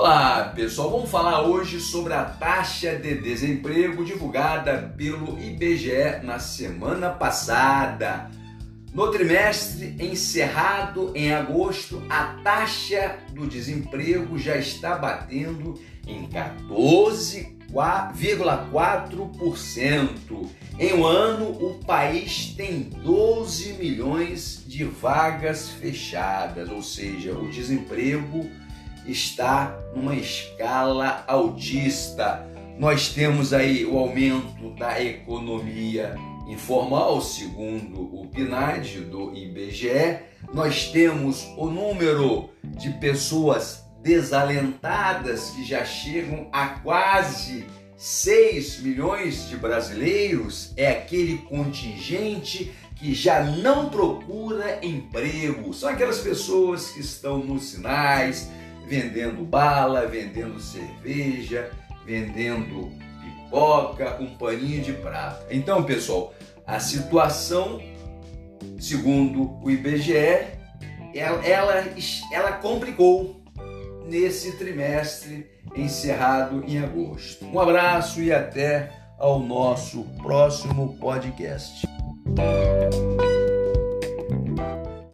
Olá pessoal, vamos falar hoje sobre a taxa de desemprego divulgada pelo IBGE na semana passada. No trimestre encerrado em agosto, a taxa do desemprego já está batendo em 14,4%. Em um ano, o país tem 12 milhões de vagas fechadas, ou seja, o desemprego está numa escala altista. Nós temos aí o aumento da economia informal, segundo o PNAD do IBGE. Nós temos o número de pessoas desalentadas que já chegam a quase 6 milhões de brasileiros. É aquele contingente que já não procura emprego. São aquelas pessoas que estão nos sinais, vendendo bala, vendendo cerveja, vendendo pipoca, um paninho de prata. Então, pessoal, a situação, segundo o IBGE, ela, ela, ela complicou nesse trimestre encerrado em agosto. Um abraço e até ao nosso próximo podcast.